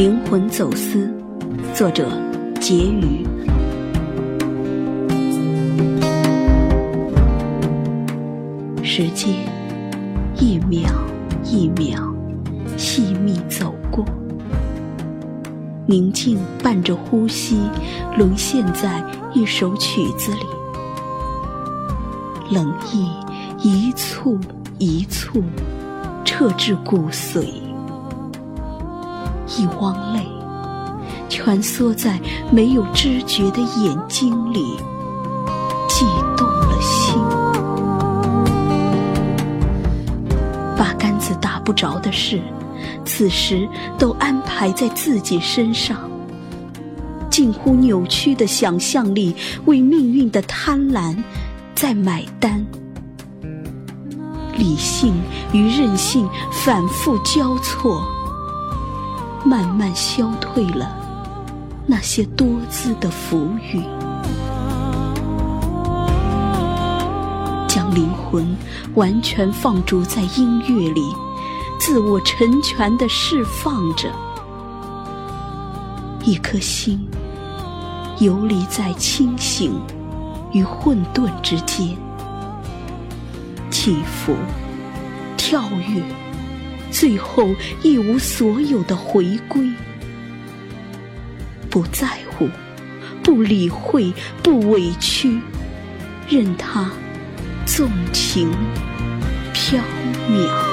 灵魂走私，作者婕妤。时间一秒一秒细密走过，宁静伴着呼吸，沦陷在一首曲子里。冷意一簇一簇，彻至骨髓。一汪泪，蜷缩在没有知觉的眼睛里，悸动了心。八竿子打不着的事，此时都安排在自己身上。近乎扭曲的想象力，为命运的贪婪。在买单，理性与任性反复交错，慢慢消退了那些多姿的浮云，将灵魂完全放逐在音乐里，自我成全的释放着，一颗心游离在清醒。与混沌之间，起伏、跳跃，最后一无所有的回归。不在乎，不理会，不委屈，任他纵情飘渺。